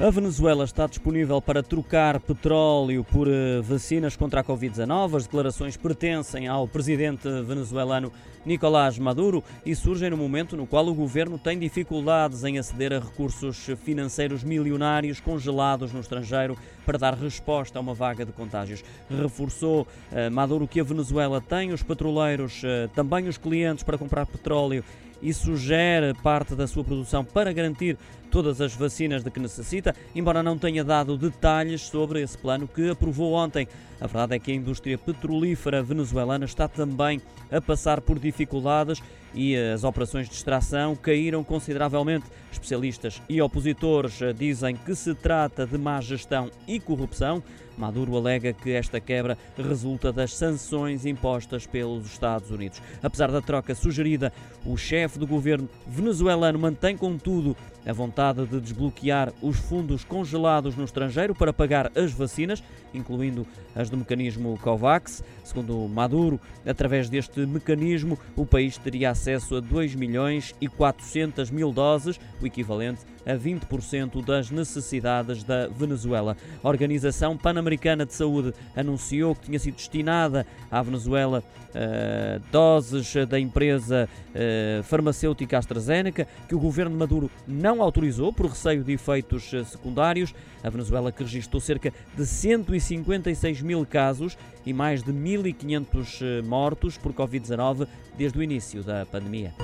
A Venezuela está disponível para trocar petróleo por eh, vacinas contra a Covid-19. As declarações pertencem ao presidente venezuelano Nicolás Maduro e surgem no momento no qual o governo tem dificuldades em aceder a recursos financeiros milionários congelados no estrangeiro para dar resposta a uma vaga de contágios. Reforçou eh, Maduro que a Venezuela tem os petroleiros, eh, também os clientes para comprar petróleo e sugere parte da sua produção para garantir todas as vacinas de que necessita, embora não tenha dado detalhes sobre esse plano que aprovou ontem. A verdade é que a indústria petrolífera venezuelana está também a passar por dificuldades e as operações de extração caíram consideravelmente. Especialistas e opositores dizem que se trata de má gestão e corrupção. Maduro alega que esta quebra resulta das sanções impostas pelos Estados Unidos. Apesar da troca sugerida, o chefe do governo venezuelano mantém, contudo, a vontade de desbloquear os fundos congelados no estrangeiro para pagar as vacinas, incluindo as do mecanismo COVAX. Segundo Maduro, através deste mecanismo, o país teria acesso a 2 milhões e 400 mil doses, o equivalente a 20% das necessidades da Venezuela. A Organização Pan-Americana de Saúde anunciou que tinha sido destinada à Venezuela uh, doses da empresa uh, farmacêutica AstraZeneca, que o governo Maduro não autorizou por receio de efeitos eh, secundários. A Venezuela que registrou cerca de 156 mil casos e mais de 1.500 mortos por Covid-19 desde o início da pandemia.